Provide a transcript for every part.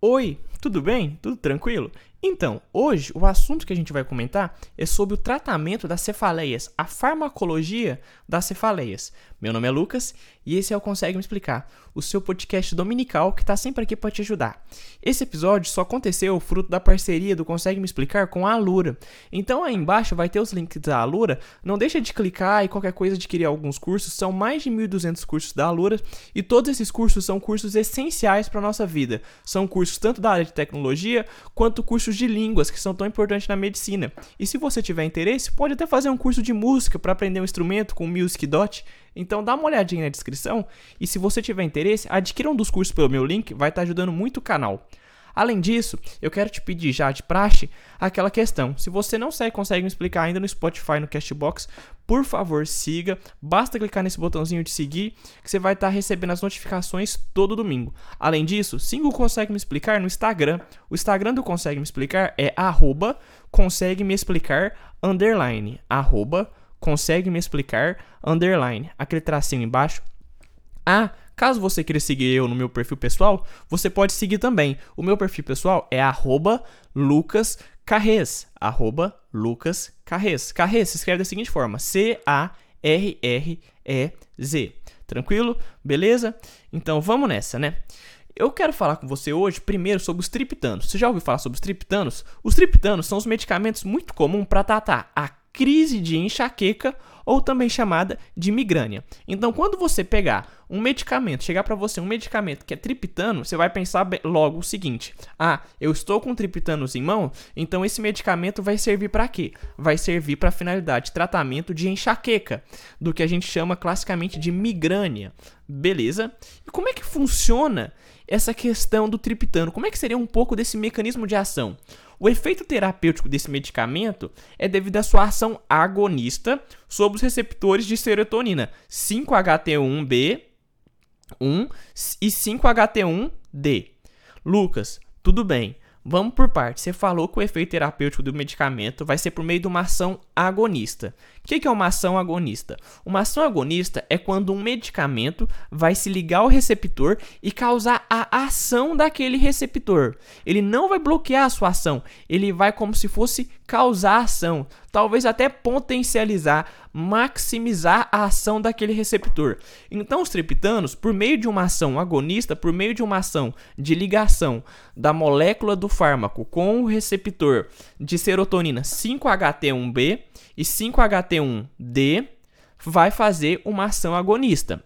Oi, tudo bem? Tudo tranquilo? Então, hoje o assunto que a gente vai comentar é sobre o tratamento das cefaleias, a farmacologia das cefaleias. Meu nome é Lucas e esse é o Consegue Me Explicar, o seu podcast dominical que está sempre aqui para te ajudar. Esse episódio só aconteceu fruto da parceria do Consegue Me Explicar com a Alura. Então aí embaixo vai ter os links da Alura, não deixa de clicar e qualquer coisa adquirir alguns cursos, são mais de 1.200 cursos da Alura e todos esses cursos são cursos essenciais para nossa vida. São cursos tanto da área de tecnologia quanto cursos de línguas que são tão importantes na medicina. E se você tiver interesse, pode até fazer um curso de música para aprender um instrumento com o. Então dá uma olhadinha na descrição e se você tiver interesse, adquira um dos cursos pelo meu link, vai estar tá ajudando muito o canal. Além disso, eu quero te pedir já de praxe aquela questão. Se você não consegue me explicar ainda no Spotify, no Castbox, por favor, siga. Basta clicar nesse botãozinho de seguir que você vai estar recebendo as notificações todo domingo. Além disso, siga o Consegue Me Explicar no Instagram. O Instagram do Consegue Me Explicar é arroba consegue me explicar underline. Arroba consegue me explicar underline. Aquele tracinho embaixo. Ah, Caso você queira seguir eu no meu perfil pessoal, você pode seguir também. O meu perfil pessoal é @lucascarres, @lucascarres. Carres se escreve da seguinte forma: C A R R E Z. Tranquilo? Beleza? Então vamos nessa, né? Eu quero falar com você hoje primeiro sobre os triptanos. Você já ouviu falar sobre os triptanos? Os triptanos são os medicamentos muito comuns para tratar a crise de enxaqueca ou também chamada de migrânia. Então, quando você pegar um medicamento, chegar para você um medicamento que é triptano, você vai pensar logo o seguinte: ah, eu estou com triptanos em mão, então esse medicamento vai servir para quê? Vai servir para finalidade de tratamento de enxaqueca, do que a gente chama classicamente de migrânia. Beleza? E como é que funciona essa questão do triptano? Como é que seria um pouco desse mecanismo de ação? O efeito terapêutico desse medicamento é devido à sua ação agonista sobre os receptores de serotonina 5-HT1B 1 e 5-HT1D. Lucas, tudo bem. Vamos por partes. Você falou que o efeito terapêutico do medicamento vai ser por meio de uma ação agonista. O que é uma ação agonista? Uma ação agonista é quando um medicamento vai se ligar ao receptor e causar a ação daquele receptor. Ele não vai bloquear a sua ação, ele vai como se fosse causar ação, talvez até potencializar, maximizar a ação daquele receptor. Então, os triptanos, por meio de uma ação agonista, por meio de uma ação de ligação da molécula do fármaco com o receptor de serotonina 5-HT1B e 5-HT1D, vai fazer uma ação agonista.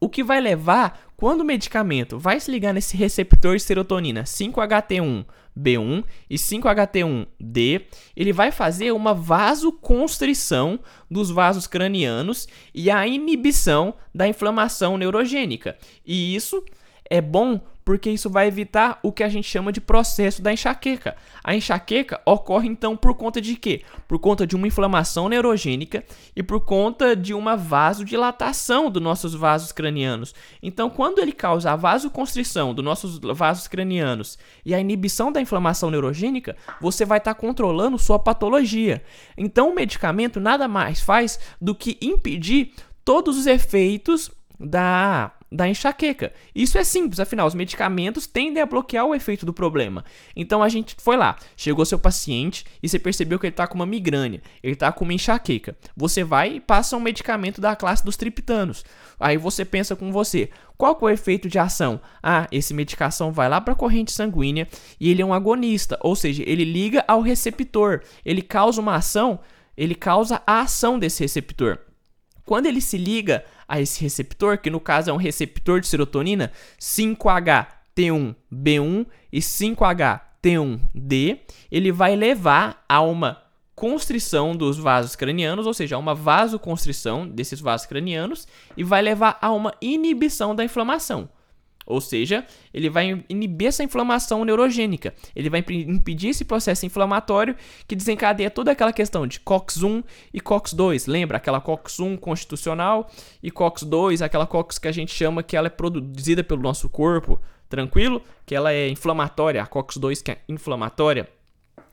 O que vai levar, quando o medicamento vai se ligar nesse receptor de serotonina 5-HT1B1 e 5-HT1D, ele vai fazer uma vasoconstrição dos vasos cranianos e a inibição da inflamação neurogênica. E isso é bom porque isso vai evitar o que a gente chama de processo da enxaqueca. A enxaqueca ocorre então por conta de quê? Por conta de uma inflamação neurogênica e por conta de uma vasodilatação dos nossos vasos cranianos. Então, quando ele causa a vasoconstrição dos nossos vasos cranianos e a inibição da inflamação neurogênica, você vai estar tá controlando sua patologia. Então, o medicamento nada mais faz do que impedir todos os efeitos da da enxaqueca. Isso é simples, afinal, os medicamentos tendem a bloquear o efeito do problema. Então a gente foi lá, chegou seu paciente e você percebeu que ele está com uma migrânia, ele está com uma enxaqueca. Você vai e passa um medicamento da classe dos triptanos. Aí você pensa com você, qual é o efeito de ação? Ah, esse medicação vai lá para a corrente sanguínea e ele é um agonista, ou seja, ele liga ao receptor, ele causa uma ação, ele causa a ação desse receptor. Quando ele se liga a esse receptor, que no caso é um receptor de serotonina 5HT1B1 e 5HT1D, ele vai levar a uma constrição dos vasos cranianos, ou seja, a uma vasoconstrição desses vasos cranianos e vai levar a uma inibição da inflamação. Ou seja, ele vai inibir essa inflamação neurogênica. Ele vai impedir esse processo inflamatório que desencadeia toda aquela questão de COX-1 e COX-2. Lembra aquela COX-1 constitucional e COX-2, aquela COX que a gente chama que ela é produzida pelo nosso corpo, tranquilo? Que ela é inflamatória, a COX-2 que é inflamatória.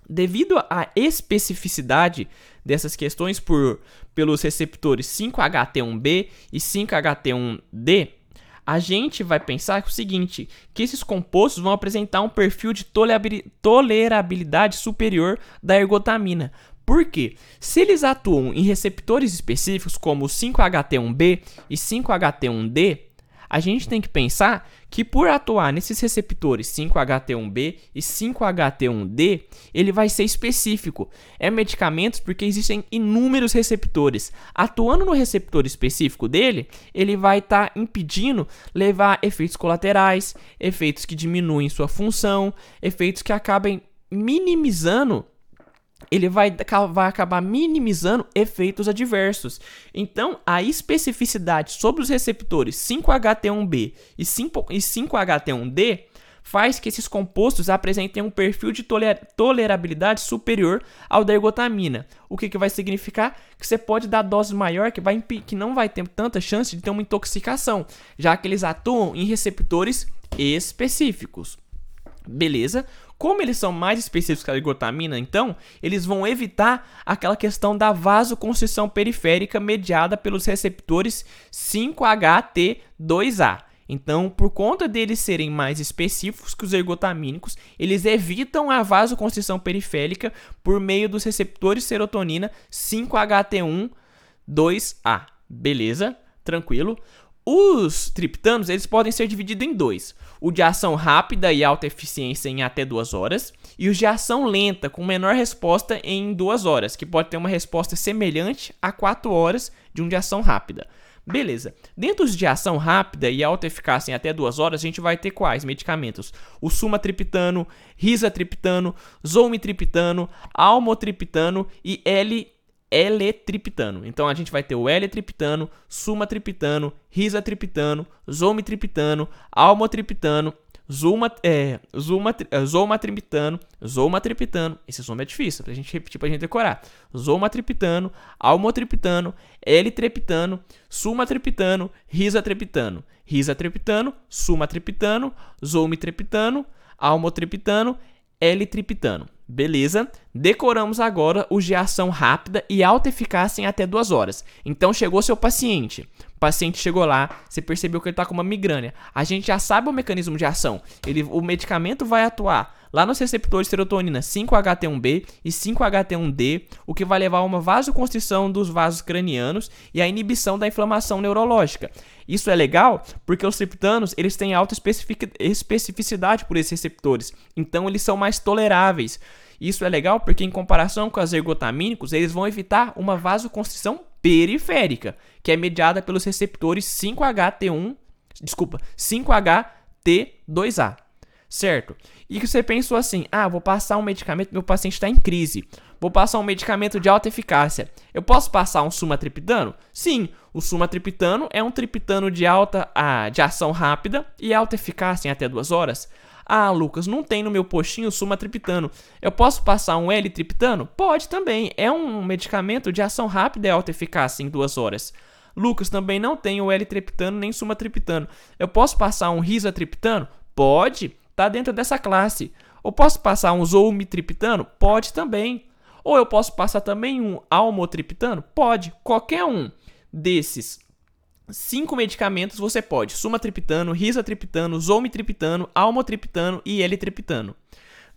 Devido à especificidade dessas questões por, pelos receptores 5HT1B e 5HT1D, a gente vai pensar o seguinte, que esses compostos vão apresentar um perfil de tolerabilidade superior da ergotamina. Por quê? Se eles atuam em receptores específicos como 5HT1B e 5HT1D, a gente tem que pensar que por atuar nesses receptores 5HT1B e 5HT1D, ele vai ser específico. É medicamentos porque existem inúmeros receptores. Atuando no receptor específico dele, ele vai estar tá impedindo levar efeitos colaterais, efeitos que diminuem sua função, efeitos que acabem minimizando ele vai, vai acabar minimizando efeitos adversos. Então, a especificidade sobre os receptores 5HT1B e 5HT1D faz que esses compostos apresentem um perfil de tolerabilidade superior ao da ergotamina. O que, que vai significar? Que você pode dar dose maior que, vai, que não vai ter tanta chance de ter uma intoxicação, já que eles atuam em receptores específicos. Beleza? Como eles são mais específicos que a ergotamina, então, eles vão evitar aquela questão da vasoconstrição periférica mediada pelos receptores 5HT2A. Então, por conta deles serem mais específicos que os ergotamínicos, eles evitam a vasoconstrição periférica por meio dos receptores serotonina 5HT1-2A. Beleza? Tranquilo? Os triptanos eles podem ser divididos em dois: o de ação rápida e alta eficiência em até duas horas, e os de ação lenta com menor resposta em duas horas, que pode ter uma resposta semelhante a quatro horas de um de ação rápida. Beleza. Dentro dos de ação rápida e alta eficácia em até duas horas, a gente vai ter quais medicamentos? O sumatriptano, risatriptano, zolmitriptano, almotriptano e L L-triptano. Então a gente vai ter o L-triptano, sumatriptano, risatriptano, zomitriptano, almotriptano, zuma, é, zuma, é, zomatriptano, zomatriptano. Esse som é difícil pra gente repetir, pra gente decorar. Zomatriptano, almotriptano, L-triptano, sumatriptano, risatriptano, risatriptano, sumatriptano, zomitriptano, almotriptano, L-triptano. Beleza? Decoramos agora os de ação rápida e alta eficácia em até duas horas. Então chegou seu paciente. O paciente chegou lá, você percebeu que ele está com uma migrânia. A gente já sabe o mecanismo de ação. Ele, o medicamento vai atuar lá nos receptores de serotonina 5-HT1B e 5-HT1D, o que vai levar a uma vasoconstrição dos vasos cranianos e a inibição da inflamação neurológica. Isso é legal porque os triptanos eles têm alta especificidade por esses receptores, então eles são mais toleráveis. Isso é legal porque, em comparação com os ergotamínicos, eles vão evitar uma vasoconstrição periférica, que é mediada pelos receptores 5HT1, desculpa, 5HT2A certo? E que você pensou assim: ah, vou passar um medicamento, meu paciente está em crise. Vou passar um medicamento de alta eficácia. Eu posso passar um sumatriptano? Sim, o sumatriptano é um triptano de alta ah, de ação rápida e alta eficácia em até duas horas. Ah, Lucas, não tem no meu postinho sumatriptano. Eu posso passar um L-triptano? Pode também. É um medicamento de ação rápida e alta eficácia em duas horas. Lucas, também não tem o L-triptano nem sumatriptano. Eu posso passar um risatriptano? Pode está dentro dessa classe. Ou posso passar um zolmitriptano? Pode também. Ou eu posso passar também um almotriptano? Pode. Qualquer um desses cinco medicamentos você pode: sumatriptano, risatriptano, zolmitriptano, almotriptano e L-triptano.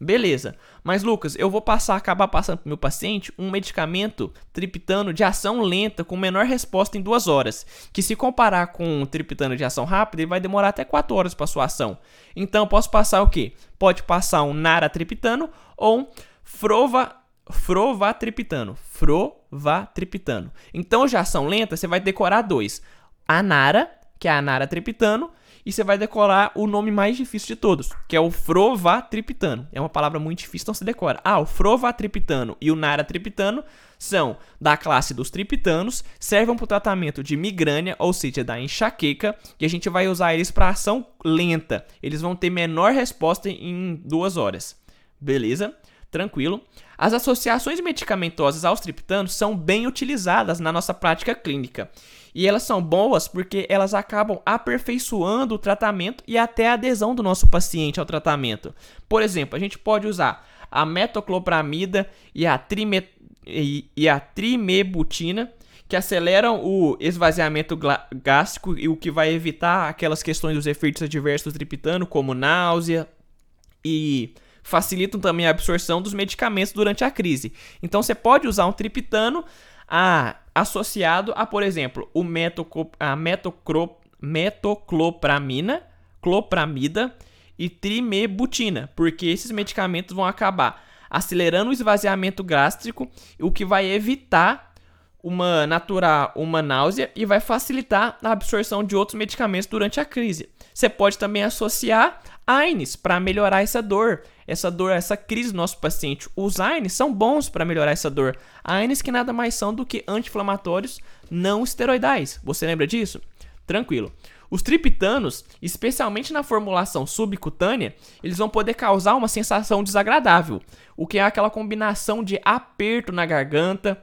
Beleza. Mas Lucas, eu vou passar acabar passando para o meu paciente um medicamento triptano de ação lenta com menor resposta em duas horas, que se comparar com um triptano de ação rápida, ele vai demorar até 4 horas para sua ação. Então, posso passar o quê? Pode passar um naratriptano ou um frova frovatriptano, frovatriptano. Então, de ação lenta, você vai decorar dois: a nara, que é a naratriptano, e você vai decorar o nome mais difícil de todos, que é o frovatriptano. É uma palavra muito difícil, então você decora. Ah, o frovatriptano e o naratriptano são da classe dos triptanos, servem para o tratamento de migrânia, ou seja, da enxaqueca, e a gente vai usar eles para ação lenta. Eles vão ter menor resposta em duas horas. Beleza? Tranquilo. As associações medicamentosas aos triptanos são bem utilizadas na nossa prática clínica. E elas são boas porque elas acabam aperfeiçoando o tratamento e até a adesão do nosso paciente ao tratamento. Por exemplo, a gente pode usar a metoclopramida e a, trime, e, e a trimebutina, que aceleram o esvaziamento gástrico e o que vai evitar aquelas questões dos efeitos adversos do triptano, como náusea e facilitam também a absorção dos medicamentos durante a crise. Então você pode usar um triptano a, associado a, por exemplo, o a metocro, metoclopramina, clopramida e trimebutina, porque esses medicamentos vão acabar acelerando o esvaziamento gástrico, o que vai evitar uma natural, uma náusea e vai facilitar a absorção de outros medicamentos durante a crise. Você pode também associar AINES para melhorar essa dor, essa dor, essa crise do nosso paciente. Os AINES são bons para melhorar essa dor. AINES que nada mais são do que anti-inflamatórios não esteroidais. Você lembra disso? Tranquilo. Os triptanos, especialmente na formulação subcutânea, eles vão poder causar uma sensação desagradável, o que é aquela combinação de aperto na garganta,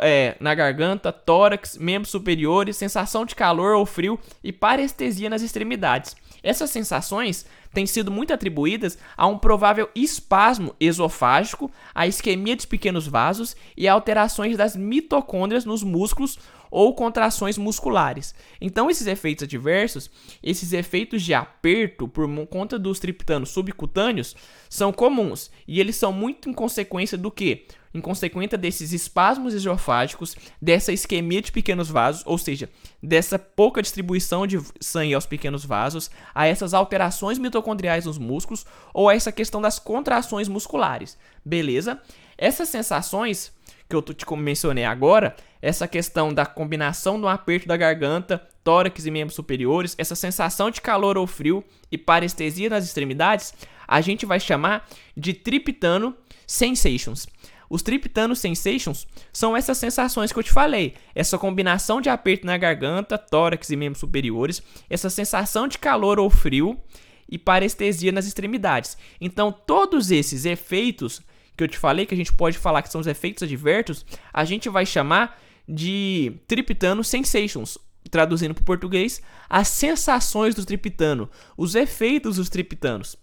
é, na garganta, tórax, membros superiores, sensação de calor ou frio e parestesia nas extremidades. Essas sensações têm sido muito atribuídas a um provável espasmo esofágico, a isquemia dos pequenos vasos e alterações das mitocôndrias nos músculos ou contrações musculares. Então, esses efeitos adversos, esses efeitos de aperto por conta dos triptanos subcutâneos, são comuns e eles são muito em consequência do que? Em consequência desses espasmos esofágicos, dessa isquemia de pequenos vasos, ou seja, dessa pouca distribuição de sangue aos pequenos vasos, a essas alterações mitocondriais nos músculos ou a essa questão das contrações musculares. Beleza? Essas sensações que eu te mencionei agora, essa questão da combinação do aperto da garganta, tórax e membros superiores, essa sensação de calor ou frio e parestesia nas extremidades, a gente vai chamar de triptano sensations. Os triptano sensations são essas sensações que eu te falei, essa combinação de aperto na garganta, tórax e membros superiores, essa sensação de calor ou frio e parestesia nas extremidades. Então, todos esses efeitos que eu te falei, que a gente pode falar que são os efeitos adversos, a gente vai chamar de triptano sensations, traduzindo para o português, as sensações do triptano, os efeitos dos triptanos.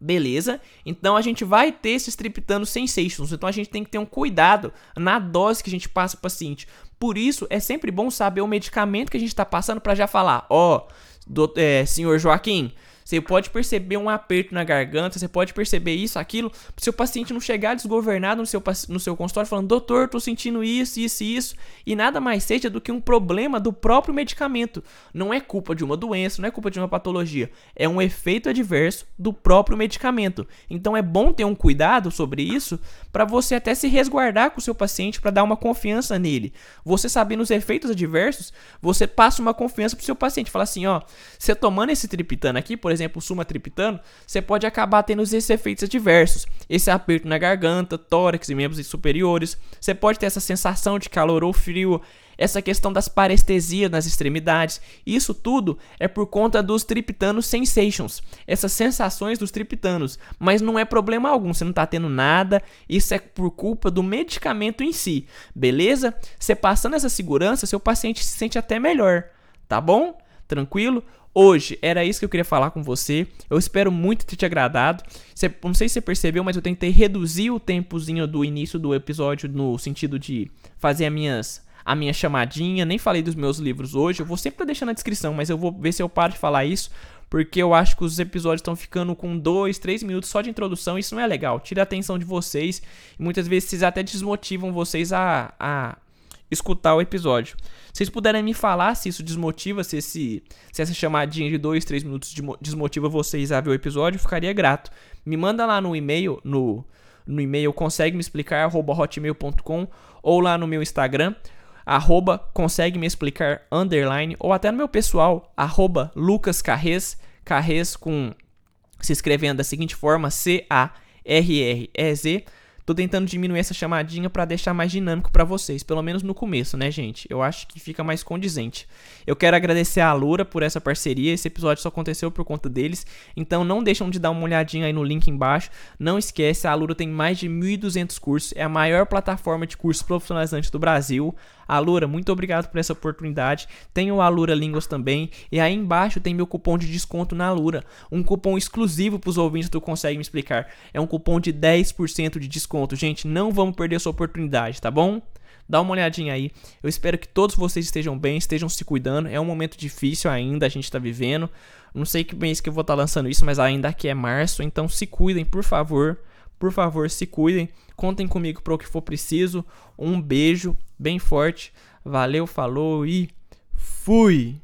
Beleza? Então a gente vai ter esses triptanos sensations. Então a gente tem que ter um cuidado na dose que a gente passa para o paciente. Por isso é sempre bom saber o medicamento que a gente está passando para já falar, ó, oh, é, senhor Joaquim, você pode perceber um aperto na garganta, você pode perceber isso, aquilo, o seu paciente não chegar desgovernado no seu, no seu consultório falando, doutor, estou sentindo isso, isso e isso, e nada mais seja do que um problema do próprio medicamento. Não é culpa de uma doença, não é culpa de uma patologia, é um efeito adverso do próprio medicamento. Então é bom ter um cuidado sobre isso para você até se resguardar com o seu paciente para dar uma confiança nele. Você sabendo os efeitos adversos, você passa uma confiança para o seu paciente, fala assim, ó, você tomando esse triptano aqui, por exemplo, exemplo, o sumatriptano, você pode acabar tendo esses efeitos adversos. Esse aperto na garganta, tórax e membros superiores. Você pode ter essa sensação de calor ou frio, essa questão das parestesias nas extremidades. Isso tudo é por conta dos triptanos sensations, essas sensações dos triptanos. Mas não é problema algum, você não está tendo nada, isso é por culpa do medicamento em si, beleza? Você passando essa segurança, seu paciente se sente até melhor, tá bom? Tranquilo? Hoje era isso que eu queria falar com você. Eu espero muito ter te agradado. Não sei se você percebeu, mas eu tentei reduzir o tempozinho do início do episódio no sentido de fazer as minhas a minha chamadinha. Nem falei dos meus livros hoje. Eu vou sempre deixar na descrição, mas eu vou ver se eu paro de falar isso. Porque eu acho que os episódios estão ficando com 2, 3 minutos só de introdução. Isso não é legal. Tira a atenção de vocês. E muitas vezes vocês até desmotivam vocês a, a escutar o episódio. Se vocês puderem me falar se isso desmotiva, se, esse, se essa chamadinha de 2, 3 minutos desmotiva vocês a ver o episódio, eu ficaria grato. Me manda lá no e-mail, no, no e-mail consegue me explicar, arroba hotmail.com, ou lá no meu Instagram, arroba consegue me explicar, underline, ou até no meu pessoal, arroba Lucas Carrez, com, se escrevendo da seguinte forma, C-A-R-R-E-Z, Tô tentando diminuir essa chamadinha para deixar mais dinâmico para vocês, pelo menos no começo, né, gente? Eu acho que fica mais condizente. Eu quero agradecer a Lura por essa parceria. Esse episódio só aconteceu por conta deles, então não deixam de dar uma olhadinha aí no link embaixo. Não esquece, a Lura tem mais de 1.200 cursos, é a maior plataforma de cursos profissionalizantes do Brasil. Alura, muito obrigado por essa oportunidade. Tenho o Alura Línguas também. E aí embaixo tem meu cupom de desconto na Alura. Um cupom exclusivo para os ouvintes do Consegue Me Explicar. É um cupom de 10% de desconto. Gente, não vamos perder essa oportunidade, tá bom? dá uma olhadinha aí. Eu espero que todos vocês estejam bem, estejam se cuidando. É um momento difícil ainda, a gente está vivendo. Não sei que mês que eu vou estar tá lançando isso, mas ainda aqui é março, então se cuidem, por favor. Por favor, se cuidem. Contem comigo para o que for preciso. Um beijo bem forte. Valeu, falou e fui!